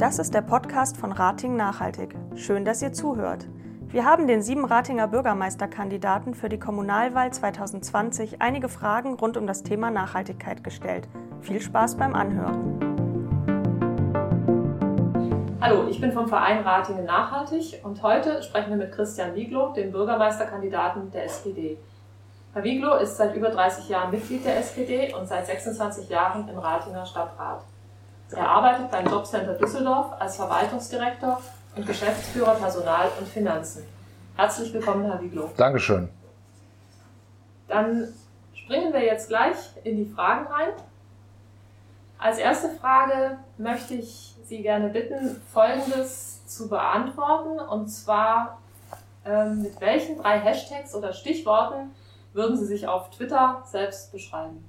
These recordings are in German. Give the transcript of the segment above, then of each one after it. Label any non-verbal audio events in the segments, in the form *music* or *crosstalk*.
Das ist der Podcast von Rating Nachhaltig. Schön, dass ihr zuhört. Wir haben den sieben Ratinger Bürgermeisterkandidaten für die Kommunalwahl 2020 einige Fragen rund um das Thema Nachhaltigkeit gestellt. Viel Spaß beim Anhören. Hallo, ich bin vom Verein Ratingen Nachhaltig und heute sprechen wir mit Christian Wieglow, dem Bürgermeisterkandidaten der SPD. Herr Wieglow ist seit über 30 Jahren Mitglied der SPD und seit 26 Jahren im Ratinger Stadtrat. Er arbeitet beim Jobcenter Düsseldorf als Verwaltungsdirektor und Geschäftsführer Personal und Finanzen. Herzlich willkommen, Herr Wieglow. Dankeschön. Dann springen wir jetzt gleich in die Fragen rein. Als erste Frage möchte ich Sie gerne bitten, Folgendes zu beantworten. Und zwar, ähm, mit welchen drei Hashtags oder Stichworten würden Sie sich auf Twitter selbst beschreiben?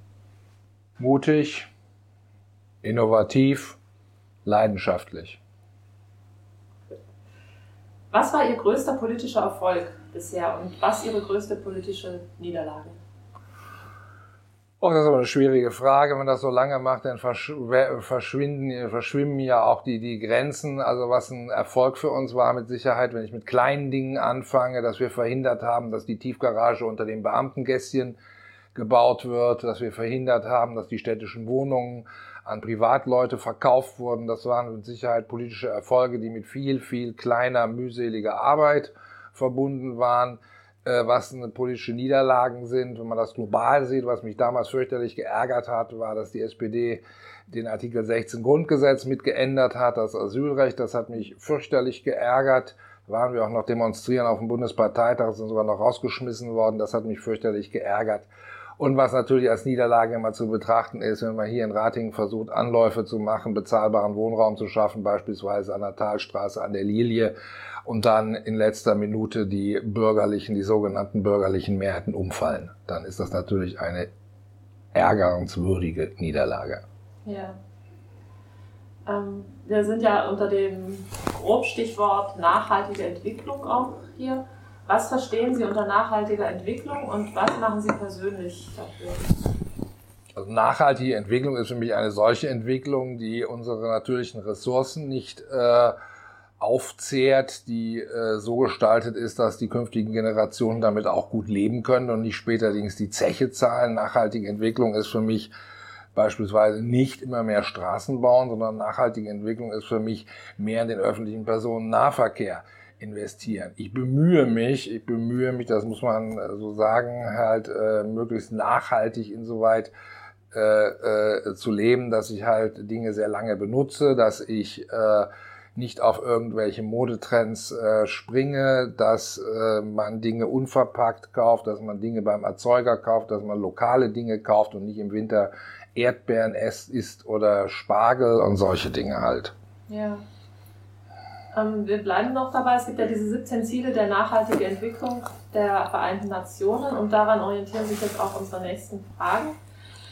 Mutig, innovativ, leidenschaftlich. Was war Ihr größter politischer Erfolg bisher und was Ihre größte politische Niederlage? Oh, das ist aber eine schwierige Frage. Wenn man das so lange macht, dann verschwinden, verschwimmen ja auch die, die Grenzen. Also was ein Erfolg für uns war mit Sicherheit, wenn ich mit kleinen Dingen anfange, dass wir verhindert haben, dass die Tiefgarage unter den Beamtengästchen gebaut wird, dass wir verhindert haben, dass die städtischen Wohnungen an Privatleute verkauft wurden. Das waren mit Sicherheit politische Erfolge, die mit viel, viel kleiner, mühseliger Arbeit verbunden waren. Äh, was eine politische Niederlagen sind, wenn man das global sieht. Was mich damals fürchterlich geärgert hat, war, dass die SPD den Artikel 16 Grundgesetz mitgeändert hat, das Asylrecht. Das hat mich fürchterlich geärgert. Waren wir auch noch demonstrieren auf dem Bundesparteitag, sind sogar noch rausgeschmissen worden. Das hat mich fürchterlich geärgert. Und was natürlich als Niederlage immer zu betrachten ist, wenn man hier in Ratingen versucht, Anläufe zu machen, bezahlbaren Wohnraum zu schaffen, beispielsweise an der Talstraße, an der Lilie, und dann in letzter Minute die bürgerlichen, die sogenannten bürgerlichen Mehrheiten umfallen, dann ist das natürlich eine ärgerungswürdige Niederlage. Ja. Ähm, wir sind ja unter dem Grobstichwort nachhaltige Entwicklung auch hier. Was verstehen Sie unter nachhaltiger Entwicklung und was machen Sie persönlich dafür? Also nachhaltige Entwicklung ist für mich eine solche Entwicklung, die unsere natürlichen Ressourcen nicht äh, aufzehrt, die äh, so gestaltet ist, dass die künftigen Generationen damit auch gut leben können und nicht späterlings die Zeche zahlen. Nachhaltige Entwicklung ist für mich beispielsweise nicht immer mehr Straßen bauen, sondern nachhaltige Entwicklung ist für mich mehr in den öffentlichen Personennahverkehr investieren. Ich bemühe mich, ich bemühe mich, das muss man äh, so sagen, halt äh, möglichst nachhaltig insoweit äh, äh, zu leben, dass ich halt Dinge sehr lange benutze, dass ich äh, nicht auf irgendwelche Modetrends äh, springe, dass äh, man Dinge unverpackt kauft, dass man Dinge beim Erzeuger kauft, dass man lokale Dinge kauft und nicht im Winter Erdbeeren isst oder Spargel und solche Dinge halt. Ja. Ähm, wir bleiben noch dabei. Es gibt ja diese 17 Ziele der nachhaltigen Entwicklung der Vereinten Nationen und daran orientieren sich jetzt auch unsere nächsten Fragen.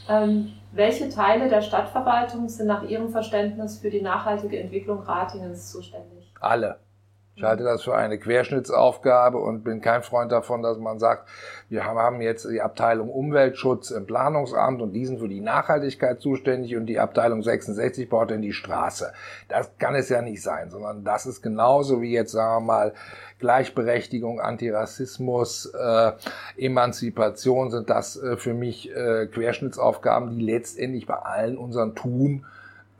Ähm, welche Teile der Stadtverwaltung sind nach Ihrem Verständnis für die nachhaltige Entwicklung Ratingens zuständig? Alle. Ich halte das für eine Querschnittsaufgabe und bin kein Freund davon, dass man sagt, wir haben jetzt die Abteilung Umweltschutz im Planungsamt und die sind für die Nachhaltigkeit zuständig und die Abteilung 66 baut dann die Straße. Das kann es ja nicht sein, sondern das ist genauso wie jetzt, sagen wir mal, Gleichberechtigung, Antirassismus, äh, Emanzipation sind das äh, für mich äh, Querschnittsaufgaben, die letztendlich bei allen unseren Tun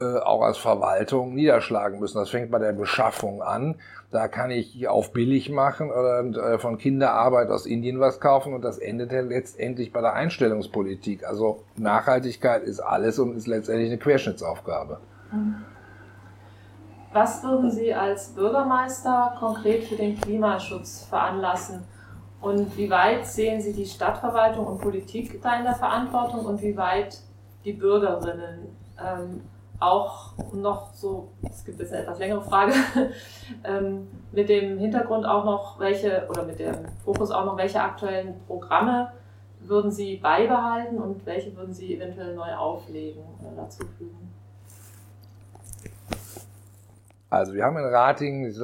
äh, auch als Verwaltung niederschlagen müssen. Das fängt bei der Beschaffung an. Da kann ich auf billig machen oder äh, von Kinderarbeit aus Indien was kaufen und das endet dann letztendlich bei der Einstellungspolitik. Also Nachhaltigkeit ist alles und ist letztendlich eine Querschnittsaufgabe. Was würden Sie als Bürgermeister konkret für den Klimaschutz veranlassen? Und wie weit sehen Sie die Stadtverwaltung und Politik da in der Verantwortung und wie weit die Bürgerinnen? Ähm, auch noch so, es gibt jetzt eine etwas längere Frage, *laughs* ähm, mit dem Hintergrund auch noch welche, oder mit dem Fokus auch noch, welche aktuellen Programme würden Sie beibehalten und welche würden Sie eventuell neu auflegen oder dazu fügen? Also wir haben in Ratingen, ich,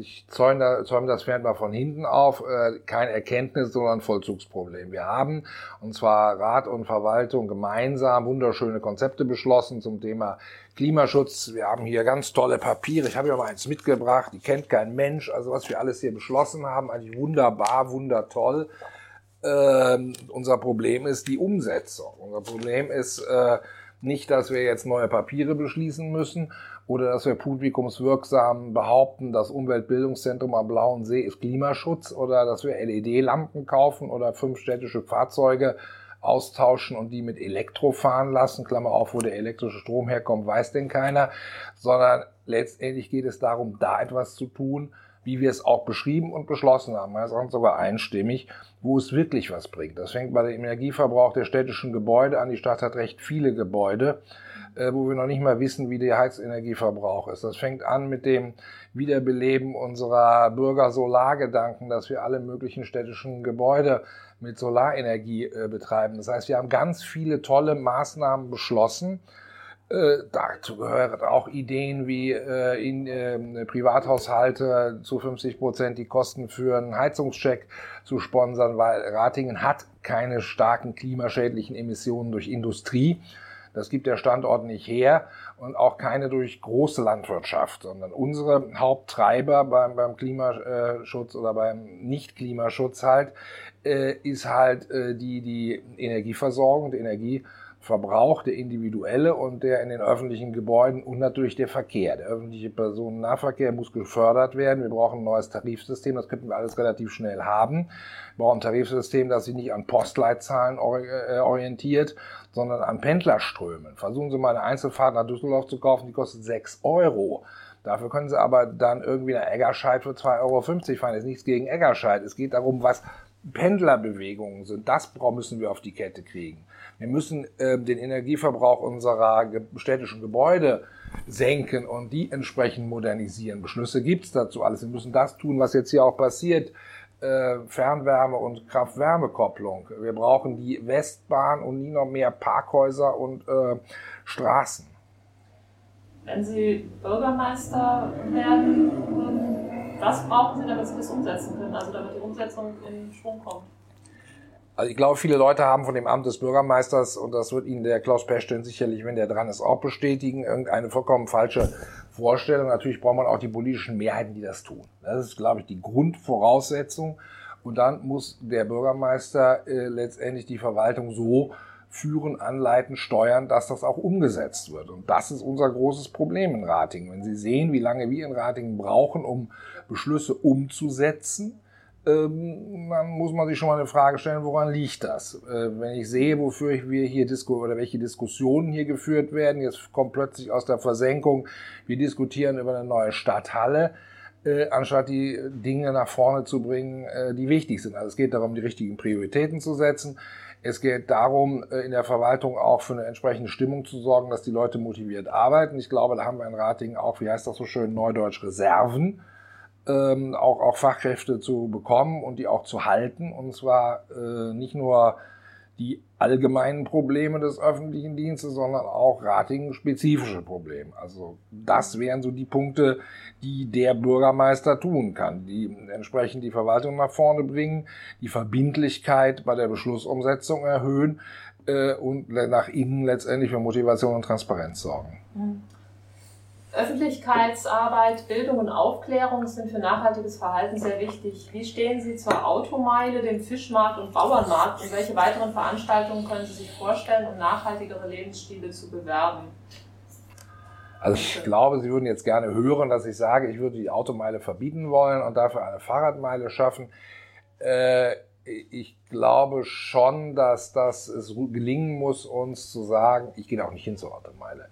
ich zäume, das Pferd mal von hinten auf, äh, kein Erkenntnis, sondern Vollzugsproblem. Wir haben, und zwar Rat und Verwaltung gemeinsam, wunderschöne Konzepte beschlossen zum Thema Klimaschutz. Wir haben hier ganz tolle Papiere. Ich habe ja mal eins mitgebracht, die kennt kein Mensch. Also was wir alles hier beschlossen haben, eigentlich wunderbar, wundertoll. Ähm, unser Problem ist die Umsetzung. Unser Problem ist äh, nicht, dass wir jetzt neue Papiere beschließen müssen oder dass wir publikumswirksam behaupten, das Umweltbildungszentrum am Blauen See ist Klimaschutz oder dass wir LED-Lampen kaufen oder fünf städtische Fahrzeuge austauschen und die mit Elektro fahren lassen. Klammer auf, wo der elektrische Strom herkommt, weiß denn keiner, sondern letztendlich geht es darum, da etwas zu tun, wie wir es auch beschrieben und beschlossen haben, meistens sogar einstimmig, wo es wirklich was bringt. Das fängt bei dem Energieverbrauch der städtischen Gebäude an. Die Stadt hat recht viele Gebäude äh, wo wir noch nicht mal wissen, wie der Heizenergieverbrauch ist. Das fängt an mit dem Wiederbeleben unserer Bürger-Solargedanken, dass wir alle möglichen städtischen Gebäude mit Solarenergie äh, betreiben. Das heißt, wir haben ganz viele tolle Maßnahmen beschlossen. Äh, dazu gehören auch Ideen wie äh, in äh, Privathaushalte zu 50 Prozent die Kosten für einen Heizungscheck zu sponsern, weil Ratingen hat keine starken klimaschädlichen Emissionen durch Industrie. Das gibt der Standort nicht her und auch keine durch große Landwirtschaft, sondern unsere Haupttreiber beim, beim Klimaschutz oder beim Nicht-Klimaschutz halt äh, ist halt äh, die, die Energieversorgung, die Energie Verbrauch, der individuelle und der in den öffentlichen Gebäuden und natürlich der Verkehr. Der öffentliche Personennahverkehr muss gefördert werden. Wir brauchen ein neues Tarifsystem, das könnten wir alles relativ schnell haben. Wir brauchen ein Tarifsystem, das sich nicht an Postleitzahlen äh, orientiert, sondern an Pendlerströmen. Versuchen Sie mal eine Einzelfahrt nach Düsseldorf zu kaufen, die kostet 6 Euro. Dafür können Sie aber dann irgendwie nach Eggerscheid für 2,50 Euro fahren. Das ist nichts gegen Eggerscheid. Es geht darum, was Pendlerbewegungen sind. Das müssen wir auf die Kette kriegen. Wir müssen äh, den Energieverbrauch unserer ge städtischen Gebäude senken und die entsprechend modernisieren. Beschlüsse gibt's dazu alles. Wir müssen das tun, was jetzt hier auch passiert. Äh, Fernwärme und Kraft-Wärme-Kopplung. Wir brauchen die Westbahn und nie noch mehr Parkhäuser und äh, Straßen. Wenn Sie Bürgermeister werden, was brauchen Sie, damit Sie das umsetzen können, also damit die Umsetzung in Schwung kommt? Also ich glaube, viele Leute haben von dem Amt des Bürgermeisters, und das wird Ihnen der Klaus Pechstein sicherlich, wenn der dran ist, auch bestätigen, irgendeine vollkommen falsche Vorstellung. Natürlich braucht man auch die politischen Mehrheiten, die das tun. Das ist, glaube ich, die Grundvoraussetzung. Und dann muss der Bürgermeister äh, letztendlich die Verwaltung so führen, anleiten, steuern, dass das auch umgesetzt wird. Und das ist unser großes Problem in Ratingen. Wenn Sie sehen, wie lange wir in Ratingen brauchen, um Beschlüsse umzusetzen, dann muss man sich schon mal eine Frage stellen, woran liegt das? Äh, wenn ich sehe, wofür wir hier Disku oder welche Diskussionen hier geführt werden, jetzt kommt plötzlich aus der Versenkung, wir diskutieren über eine neue Stadthalle, äh, anstatt die Dinge nach vorne zu bringen, äh, die wichtig sind. Also es geht darum, die richtigen Prioritäten zu setzen. Es geht darum, in der Verwaltung auch für eine entsprechende Stimmung zu sorgen, dass die Leute motiviert arbeiten. Ich glaube, da haben wir in Ratingen auch, wie heißt das so schön, Neudeutsch Reserven ähm, auch, auch Fachkräfte zu bekommen und die auch zu halten. Und zwar äh, nicht nur die allgemeinen Probleme des öffentlichen Dienstes, sondern auch Ratingen-spezifische Probleme. Also das wären so die Punkte, die der Bürgermeister tun kann, die entsprechend die Verwaltung nach vorne bringen, die Verbindlichkeit bei der Beschlussumsetzung erhöhen äh, und nach innen letztendlich für Motivation und Transparenz sorgen. Mhm. Öffentlichkeitsarbeit, Bildung und Aufklärung sind für nachhaltiges Verhalten sehr wichtig. Wie stehen Sie zur Automeile, dem Fischmarkt und Bauernmarkt und welche weiteren Veranstaltungen können Sie sich vorstellen, um nachhaltigere Lebensstile zu bewerben? Also ich glaube, Sie würden jetzt gerne hören, dass ich sage, ich würde die Automeile verbieten wollen und dafür eine Fahrradmeile schaffen. Äh, ich glaube schon, dass das es gelingen muss, uns zu sagen, ich gehe auch nicht hin zur Automeile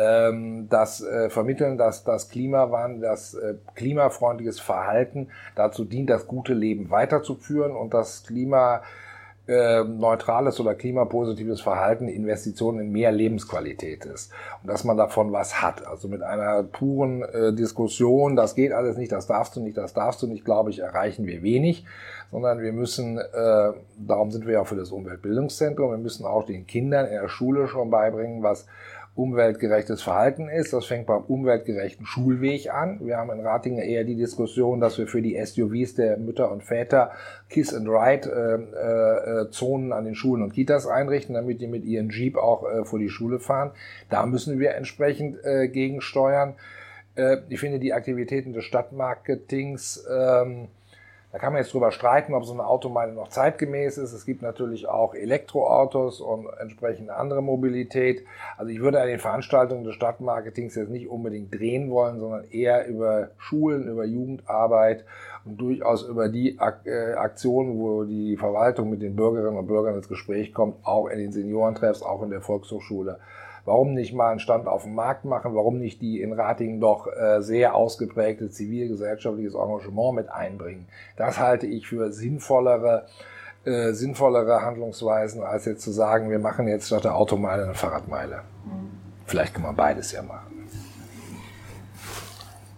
ähm, das äh, Vermitteln, dass das Klimawandel, das äh, klimafreundliches Verhalten dazu dient, das gute Leben weiterzuführen und das Klima äh, neutrales oder klimapositives Verhalten Investitionen in mehr Lebensqualität ist und dass man davon was hat. Also mit einer puren äh, Diskussion, das geht alles nicht, das darfst du nicht, das darfst du nicht, glaube ich, erreichen wir wenig, sondern wir müssen, darum sind wir ja für das Umweltbildungszentrum, wir müssen auch den Kindern in der Schule schon beibringen, was umweltgerechtes Verhalten ist. Das fängt beim umweltgerechten Schulweg an. Wir haben in Ratingen eher die Diskussion, dass wir für die SUVs der Mütter und Väter Kiss and Ride äh, äh, Zonen an den Schulen und Kitas einrichten, damit die mit ihren Jeep auch äh, vor die Schule fahren. Da müssen wir entsprechend äh, gegensteuern. Äh, ich finde die Aktivitäten des Stadtmarketings ähm, da kann man jetzt drüber streiten, ob so eine Automeile noch zeitgemäß ist. Es gibt natürlich auch Elektroautos und entsprechende andere Mobilität. Also ich würde an den Veranstaltungen des Stadtmarketings jetzt nicht unbedingt drehen wollen, sondern eher über Schulen, über Jugendarbeit und durchaus über die äh, Aktionen, wo die Verwaltung mit den Bürgerinnen und Bürgern ins Gespräch kommt, auch in den Seniorentreffs, auch in der Volkshochschule Warum nicht mal einen Stand auf dem Markt machen? Warum nicht die in Ratingen doch äh, sehr ausgeprägte zivilgesellschaftliches Engagement mit einbringen? Das halte ich für sinnvollere, äh, sinnvollere Handlungsweisen, als jetzt zu sagen, wir machen jetzt statt der Automeile eine Fahrradmeile. Mhm. Vielleicht kann man beides ja machen.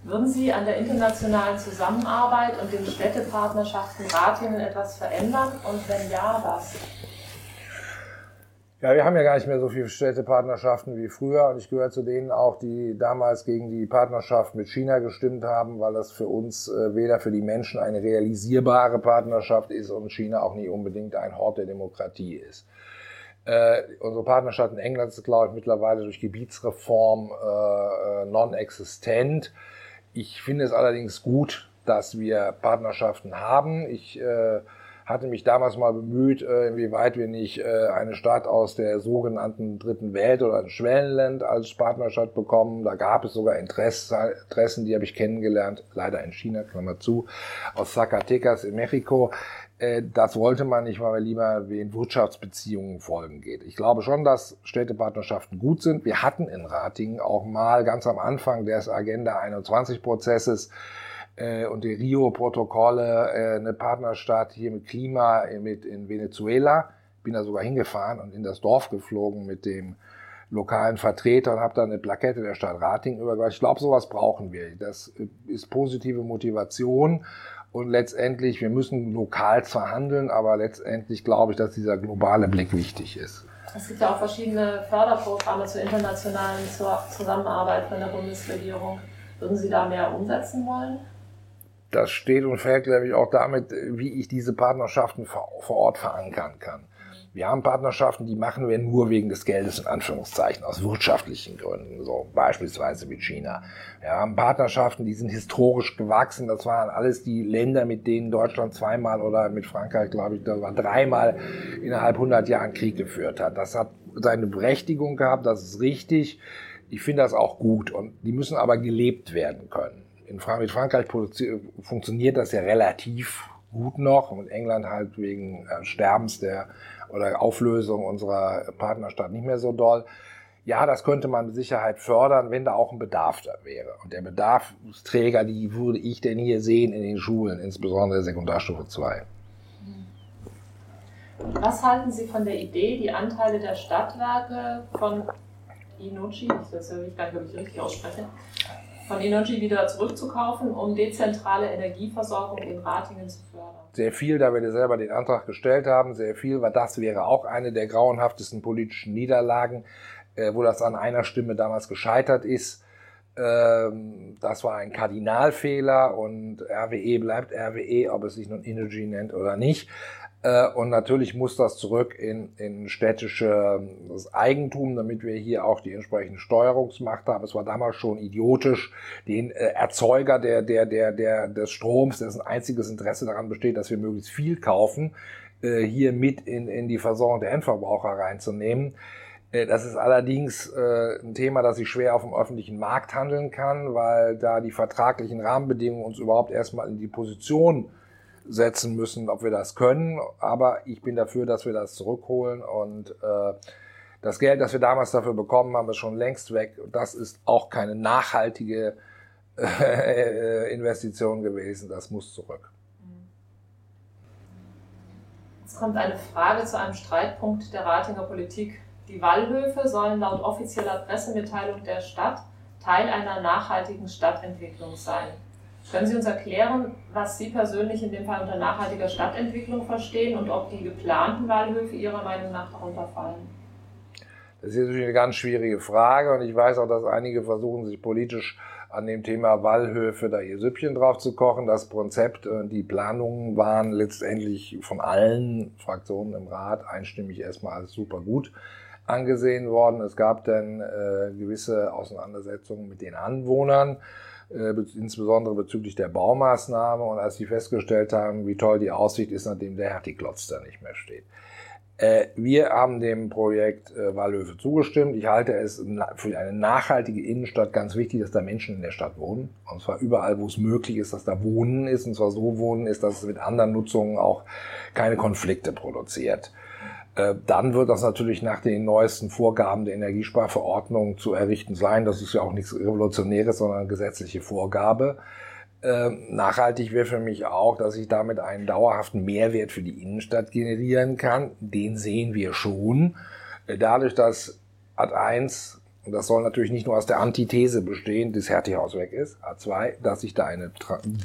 Würden Sie an der internationalen Zusammenarbeit und den Städtepartnerschaften Ratingen etwas verändern? Und wenn ja, was? Ja, wir haben ja gar nicht mehr so viele Städtepartnerschaften wie früher und ich gehöre zu denen auch, die damals gegen die Partnerschaft mit China gestimmt haben, weil das für uns äh, weder für die Menschen eine realisierbare Partnerschaft ist und China auch nie unbedingt ein Hort der Demokratie ist. Äh, unsere Partnerschaft in England ist, glaube ich, mittlerweile durch Gebietsreform äh, äh non-existent. Ich finde es allerdings gut, dass wir Partnerschaften haben. Ich äh, hatte mich damals mal bemüht, äh, inwieweit wir nicht äh, eine Stadt aus der sogenannten dritten Welt oder ein Schwellenland als Partnerstadt bekommen. Da gab es sogar Interessen, die habe ich kennengelernt, leider in China, Klammer zu, aus Zacatecas in Mexiko. Äh, das wollte man nicht, weil wir lieber den Wirtschaftsbeziehungen folgen geht. Ich glaube schon, dass Städtepartnerschaften gut sind. Wir hatten in Ratingen auch mal ganz am Anfang des Agenda 21 Prozesses äh, und die Rio-Protokolle, äh, eine Partnerstadt hier mit Klima mit in Venezuela. Bin da sogar hingefahren und in das Dorf geflogen mit dem lokalen Vertreter und habe dann eine Plakette der Stadt Rating übergebracht. Ich glaube, sowas brauchen wir. Das ist positive Motivation und letztendlich, wir müssen lokal verhandeln, aber letztendlich glaube ich, dass dieser globale Blick wichtig ist. Es gibt ja auch verschiedene Förderprogramme zur internationalen Zusammenarbeit von der Bundesregierung. Würden Sie da mehr umsetzen wollen? Das steht und fällt, glaube ich, auch damit, wie ich diese Partnerschaften vor Ort verankern kann. Wir haben Partnerschaften, die machen wir nur wegen des Geldes, in Anführungszeichen, aus wirtschaftlichen Gründen, so beispielsweise wie China. Wir haben Partnerschaften, die sind historisch gewachsen. Das waren alles die Länder, mit denen Deutschland zweimal oder mit Frankreich, glaube ich, das war dreimal innerhalb 100 Jahren Krieg geführt hat. Das hat seine Berechtigung gehabt, das ist richtig. Ich finde das auch gut und die müssen aber gelebt werden können in Fra mit Frankreich funktioniert das ja relativ gut noch und England halt wegen äh, Sterbens der oder Auflösung unserer Partnerstadt nicht mehr so doll. Ja, das könnte man mit Sicherheit fördern, wenn da auch ein Bedarf da wäre. Und der Bedarfsträger, die würde ich denn hier sehen in den Schulen, insbesondere Sekundarstufe 2. Was halten Sie von der Idee, die Anteile der Stadtwerke von Inuchi, ich weiß nicht, ob ich richtig ausspreche, von Energy wieder zurückzukaufen, um dezentrale Energieversorgung in Ratingen zu fördern. Sehr viel, da wir selber den Antrag gestellt haben, sehr viel, weil das wäre auch eine der grauenhaftesten politischen Niederlagen, äh, wo das an einer Stimme damals gescheitert ist. Ähm, das war ein Kardinalfehler und RWE bleibt RWE, ob es sich nun Energy nennt oder nicht. Äh, und natürlich muss das zurück in, in städtisches Eigentum, damit wir hier auch die entsprechende Steuerungsmacht haben. Es war damals schon idiotisch, den äh, Erzeuger der, der, der, der, des Stroms, dessen einziges Interesse daran besteht, dass wir möglichst viel kaufen, äh, hier mit in, in die Versorgung der Endverbraucher reinzunehmen. Das ist allerdings ein Thema, das sich schwer auf dem öffentlichen Markt handeln kann, weil da die vertraglichen Rahmenbedingungen uns überhaupt erstmal in die Position setzen müssen, ob wir das können. Aber ich bin dafür, dass wir das zurückholen und äh, das Geld, das wir damals dafür bekommen haben, ist schon längst weg. Das ist auch keine nachhaltige äh, Investition gewesen. Das muss zurück. Jetzt kommt eine Frage zu einem Streitpunkt der Ratinger Politik. Die Wallhöfe sollen laut offizieller Pressemitteilung der Stadt Teil einer nachhaltigen Stadtentwicklung sein. Können Sie uns erklären, was Sie persönlich in dem Fall unter nachhaltiger Stadtentwicklung verstehen und ob die geplanten Waldhöfe Ihrer Meinung nach darunter fallen? Das ist natürlich eine ganz schwierige Frage und ich weiß auch, dass einige versuchen, sich politisch an dem Thema Wallhöfe da ihr Süppchen drauf zu kochen. Das Konzept und die Planungen waren letztendlich von allen Fraktionen im Rat einstimmig erstmal als super gut angesehen worden. Es gab dann äh, gewisse Auseinandersetzungen mit den Anwohnern, insbesondere bezüglich der Baumaßnahme. Und als sie festgestellt haben, wie toll die Aussicht ist, nachdem der Hertiklotz da nicht mehr steht, äh, wir haben dem Projekt äh, Wallhöfe zugestimmt. Ich halte es für eine nachhaltige Innenstadt ganz wichtig, dass da Menschen in der Stadt wohnen. Und zwar überall, wo es möglich ist, dass da Wohnen ist. Und zwar so Wohnen ist, dass es mit anderen Nutzungen auch keine Konflikte produziert. Äh, dann wird das natürlich nach den neuesten Vorgaben der Energiesparverordnung zu errichten sein. Das ist ja auch nichts Revolutionäres, sondern eine gesetzliche Vorgabe. Ähm, nachhaltig wäre für mich auch, dass ich damit einen dauerhaften Mehrwert für die Innenstadt generieren kann. Den sehen wir schon. Dadurch, dass Ad 1, und das soll natürlich nicht nur aus der Antithese bestehen, das Hertie-Haus weg ist, A2, dass ich da einen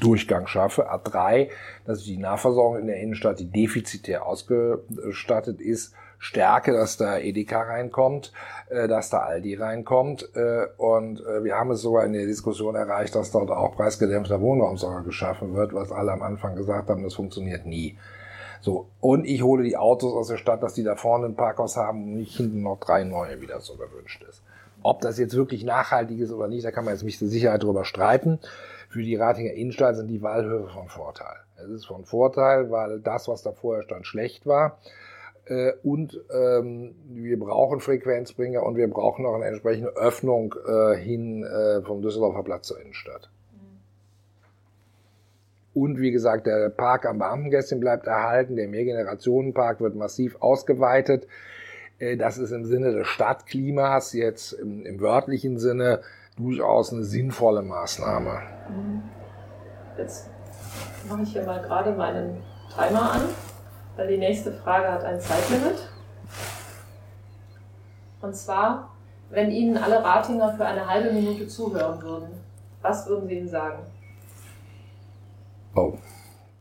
Durchgang schaffe, A3, dass ich die Nahversorgung in der Innenstadt, die defizitär ausgestattet ist, stärke, dass da Edeka reinkommt, äh, dass da Aldi reinkommt. Äh, und äh, wir haben es sogar in der Diskussion erreicht, dass dort auch preisgedämpfter Wohnraum sogar geschaffen wird, was alle am Anfang gesagt haben, das funktioniert nie. So, und ich hole die Autos aus der Stadt, dass die da vorne ein Parkhaus haben und nicht hinten noch drei neue, wie das so gewünscht ist. Ob das jetzt wirklich nachhaltig ist oder nicht, da kann man jetzt mit Sicherheit drüber streiten. Für die Ratinger Innenstadt sind die Wahlhöfe von Vorteil. Es ist von Vorteil, weil das, was da vorher stand, schlecht war. Äh, und ähm, wir brauchen Frequenzbringer und wir brauchen auch eine entsprechende Öffnung äh, hin äh, vom Düsseldorfer Platz zur Innenstadt. Und wie gesagt, der Park am Beamtengässchen bleibt erhalten, der Mehrgenerationenpark wird massiv ausgeweitet. Äh, das ist im Sinne des Stadtklimas jetzt im, im wörtlichen Sinne durchaus eine sinnvolle Maßnahme. Jetzt mache ich hier mal gerade meinen Timer an weil die nächste Frage hat ein Zeitlimit. Und zwar, wenn Ihnen alle Ratinger für eine halbe Minute zuhören würden, was würden Sie ihnen sagen? Oh,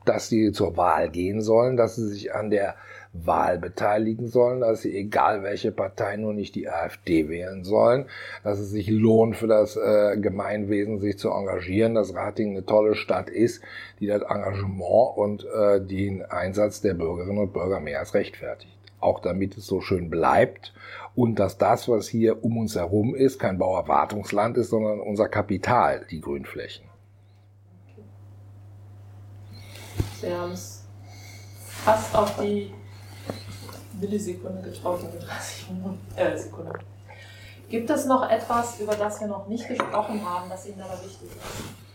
dass sie zur Wahl gehen sollen, dass sie sich an der Wahl beteiligen sollen, dass sie egal welche Partei nur nicht die AfD wählen sollen, dass es sich lohnt für das äh, Gemeinwesen sich zu engagieren, dass Rating eine tolle Stadt ist, die das Engagement und äh, den Einsatz der Bürgerinnen und Bürger mehr als rechtfertigt. Auch damit es so schön bleibt und dass das, was hier um uns herum ist, kein Bauerwartungsland ist, sondern unser Kapital, die Grünflächen. Sie haben es fast auf die Millisekunde getroffen, 30 äh, Sekunden. Gibt es noch etwas, über das wir noch nicht gesprochen haben, das Ihnen aber wichtig ist?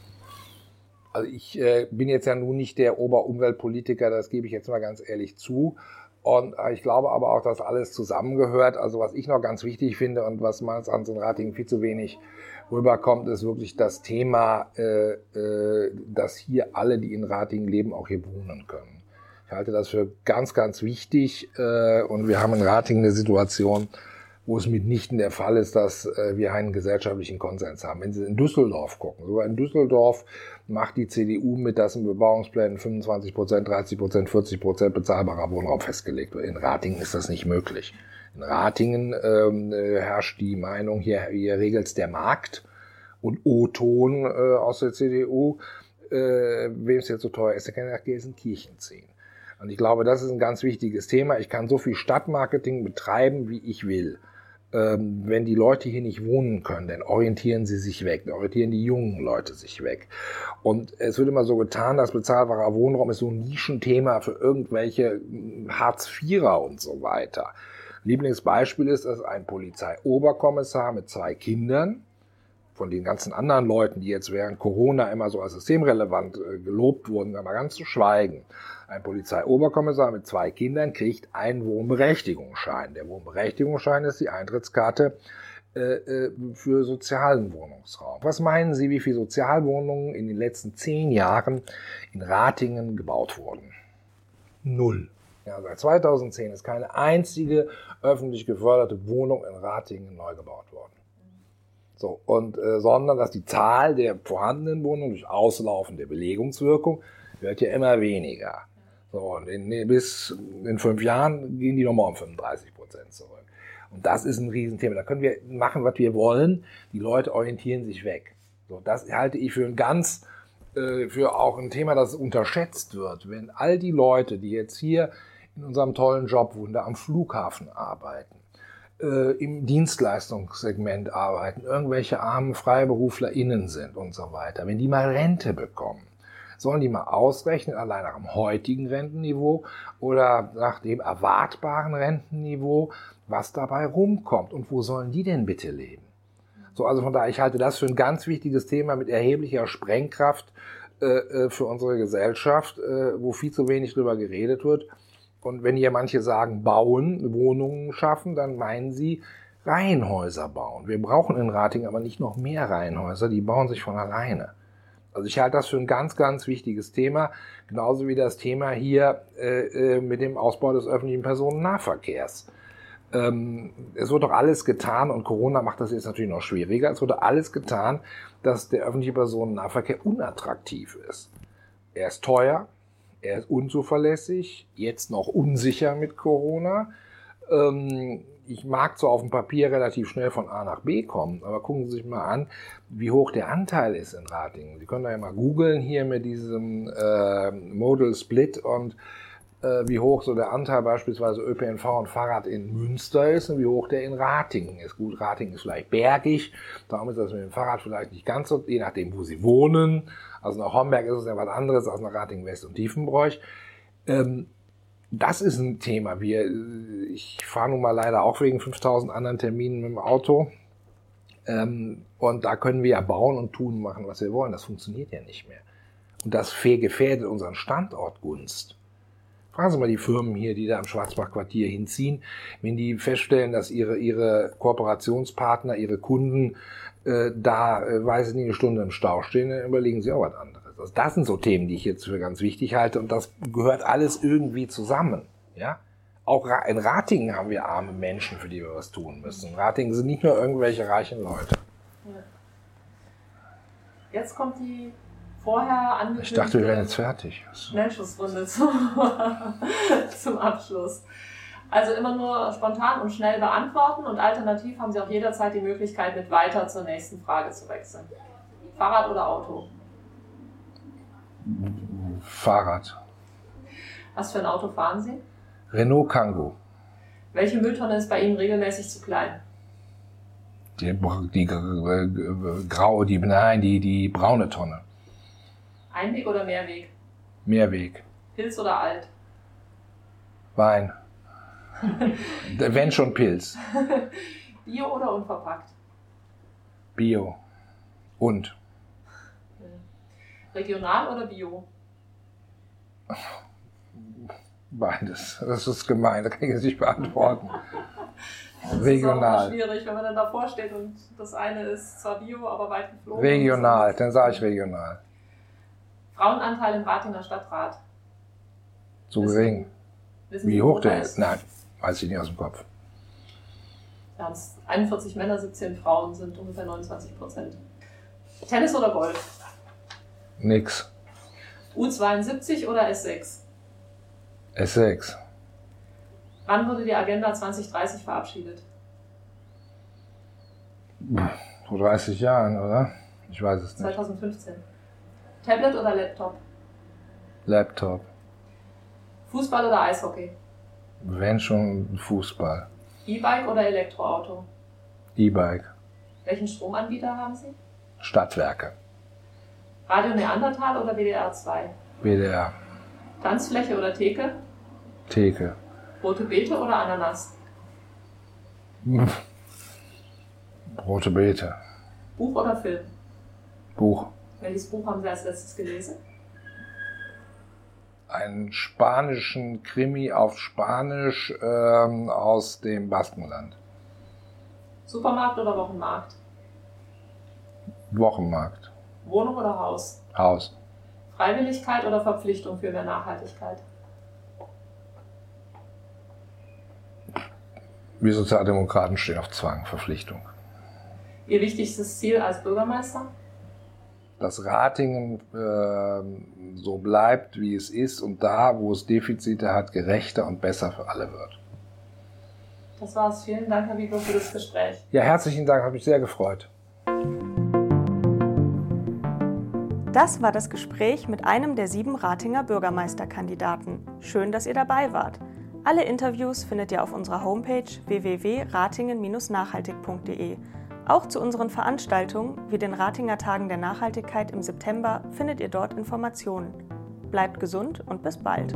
Also ich äh, bin jetzt ja nun nicht der Oberumweltpolitiker, das gebe ich jetzt mal ganz ehrlich zu. Und äh, ich glaube aber auch, dass alles zusammengehört. Also was ich noch ganz wichtig finde und was meines Erachtens in Ratingen viel zu wenig rüberkommt, ist wirklich das Thema, äh, äh, dass hier alle, die in Ratingen leben, auch hier wohnen können. Ich halte das für ganz, ganz wichtig. Äh, und wir haben in Ratingen eine Situation, wo es mitnichten der Fall ist, dass äh, wir einen gesellschaftlichen Konsens haben. Wenn Sie in Düsseldorf gucken, sogar in Düsseldorf macht die CDU mit, dass in Bebauungsplänen 25 Prozent, 30 Prozent, 40 Prozent bezahlbarer Wohnraum festgelegt wird. In Ratingen ist das nicht möglich. In Ratingen ähm, äh, herrscht die Meinung, hier, hier regelt der Markt und O-Ton äh, aus der CDU, äh, wem es jetzt so teuer ist, der kann nach Gelsenkirchen ziehen. Und ich glaube, das ist ein ganz wichtiges Thema. Ich kann so viel Stadtmarketing betreiben, wie ich will. Ähm, wenn die Leute hier nicht wohnen können, dann orientieren sie sich weg, dann orientieren die jungen Leute sich weg. Und es wird immer so getan, dass bezahlbarer Wohnraum ist so ein Nischenthema für irgendwelche Hartz-Vierer und so weiter. Lieblingsbeispiel ist, dass ein Polizeioberkommissar mit zwei Kindern, von den ganzen anderen Leuten, die jetzt während Corona immer so als systemrelevant äh, gelobt wurden, aber ganz zu schweigen, ein Polizeioberkommissar mit zwei Kindern kriegt einen Wohnberechtigungsschein. Der Wohnberechtigungsschein ist die Eintrittskarte äh, äh, für sozialen Wohnungsraum. Was meinen Sie, wie viele Sozialwohnungen in den letzten zehn Jahren in Ratingen gebaut wurden? Null. Ja, seit 2010 ist keine einzige öffentlich geförderte Wohnung in Ratingen neu gebaut worden. So, und, äh, sondern dass die Zahl der vorhandenen Wohnungen durch Auslaufen der Belegungswirkung wird ja immer weniger. So, und in, bis in fünf Jahren gehen die nochmal um 35 Prozent zurück. Und das ist ein Riesenthema. Da können wir machen, was wir wollen. Die Leute orientieren sich weg. So, das halte ich für ein ganz, äh, für auch ein Thema, das unterschätzt wird. Wenn all die Leute, die jetzt hier in unserem tollen Jobwunder am Flughafen arbeiten, äh, im Dienstleistungssegment arbeiten, irgendwelche armen FreiberuflerInnen sind und so weiter, wenn die mal Rente bekommen, sollen die mal ausrechnen, allein nach dem heutigen Rentenniveau oder nach dem erwartbaren Rentenniveau, was dabei rumkommt und wo sollen die denn bitte leben? So, also von daher, ich halte das für ein ganz wichtiges Thema mit erheblicher Sprengkraft äh, äh für unsere Gesellschaft, äh, wo viel zu wenig drüber geredet wird. Und wenn hier manche sagen, bauen, Wohnungen schaffen, dann meinen sie Reihenhäuser bauen. Wir brauchen in Rating aber nicht noch mehr Reihenhäuser, die bauen sich von alleine. Also ich halte das für ein ganz, ganz wichtiges Thema, genauso wie das Thema hier äh, äh mit dem Ausbau des öffentlichen Personennahverkehrs. Ähm, es wird doch alles getan und Corona macht das jetzt natürlich noch schwieriger. Es doch alles getan, dass der öffentliche Personennahverkehr unattraktiv ist. Er ist teuer, er ist unzuverlässig, jetzt noch unsicher mit Corona. Ähm, ich mag zwar auf dem Papier relativ schnell von A nach B kommen, aber gucken Sie sich mal an, wie hoch der Anteil ist in Ratingen. Sie können da ja mal googeln hier mit diesem äh, Modal Split und äh, wie hoch so der Anteil beispielsweise ÖPNV und Fahrrad in Münster ist und wie hoch der in Ratingen ist. Gut, Ratingen ist vielleicht bergig, darum ist das mit dem Fahrrad vielleicht nicht ganz so, je nachdem, wo Sie wohnen. Also nach Homberg ist es ja was anderes als nach Ratingen West und Tiefenbräuch. Ähm, das ist ein Thema. Wir, ich fahre nun mal leider auch wegen 5000 anderen Terminen mit dem Auto. Ähm, und da können wir ja bauen und tun, machen, was wir wollen. Das funktioniert ja nicht mehr. Und das gefährdet unseren Standortgunst. Fragen Sie mal die Firmen hier, die da am Schwarzbach-Quartier hinziehen, wenn die feststellen, dass ihre, ihre Kooperationspartner, ihre Kunden äh, da, äh, weiß ich nicht, eine Stunde im Stau stehen, dann überlegen sie auch was anderes. Also das sind so Themen, die ich jetzt für ganz wichtig halte und das gehört alles irgendwie zusammen. Ja? Auch in Ratingen haben wir arme Menschen, für die wir was tun müssen. In Ratingen sind nicht nur irgendwelche reichen Leute. Jetzt kommt die vorher angekündigte Ich dachte, wir wären jetzt fertig. Schnellschussrunde zum, *laughs* zum Abschluss. Also immer nur spontan und schnell beantworten und alternativ haben Sie auch jederzeit die Möglichkeit, mit weiter zur nächsten Frage zu wechseln. Fahrrad oder Auto? Fahrrad. Was für ein Auto fahren Sie? Renault Kangoo. Welche Mülltonne ist bei Ihnen regelmäßig zu klein? Die, die äh, grau, die, nein, die, die braune Tonne. Einweg oder Mehrweg? Mehrweg. Pilz oder alt? Wein. *laughs* Wenn schon Pilz. *laughs* Bio oder unverpackt? Bio. Und? Regional oder Bio? *laughs* Beides. Das ist gemein, das kann ich nicht beantworten. Das Regional. ist schwierig, wenn man dann davor steht und das eine ist zwar Bio, aber weit geflogen. Regional, dann sage ich regional. Frauenanteil im Ratinger Stadtrat? Zu gering. Wissen Wie hoch der ist? Nein, weiß ich nicht aus dem Kopf. Ja, 41 Männer, 17 Frauen sind ungefähr 29 Prozent. Tennis oder Golf? Nix. U72 oder S6? S6. Wann wurde die Agenda 2030 verabschiedet? Vor 30 Jahren, oder? Ich weiß es nicht. 2015. Tablet oder Laptop? Laptop. Fußball oder Eishockey? Wenn schon Fußball. E-Bike oder Elektroauto? E-Bike. Welchen Stromanbieter haben Sie? Stadtwerke. Radio Neandertal oder WDR 2? WDR. Tanzfläche oder Theke? Theke. Rote Beete oder Ananas? *laughs* Rote Beete. Buch oder Film? Buch. Welches Buch haben Sie als letztes gelesen? Einen spanischen Krimi auf Spanisch ähm, aus dem Baskenland. Supermarkt oder Wochenmarkt? Wochenmarkt. Wohnung oder Haus? Haus. Freiwilligkeit oder Verpflichtung für mehr Nachhaltigkeit? Wir Sozialdemokraten stehen auf Zwang, Verpflichtung. Ihr wichtigstes Ziel als Bürgermeister? Dass Ratingen äh, so bleibt, wie es ist und da, wo es Defizite hat, gerechter und besser für alle wird. Das war's. Vielen Dank, Herr Wiegel, für das Gespräch. Ja, herzlichen Dank, hat mich sehr gefreut. Das war das Gespräch mit einem der sieben Ratinger Bürgermeisterkandidaten. Schön, dass ihr dabei wart. Alle Interviews findet ihr auf unserer Homepage www.ratingen-nachhaltig.de. Auch zu unseren Veranstaltungen wie den Ratinger Tagen der Nachhaltigkeit im September findet ihr dort Informationen. Bleibt gesund und bis bald.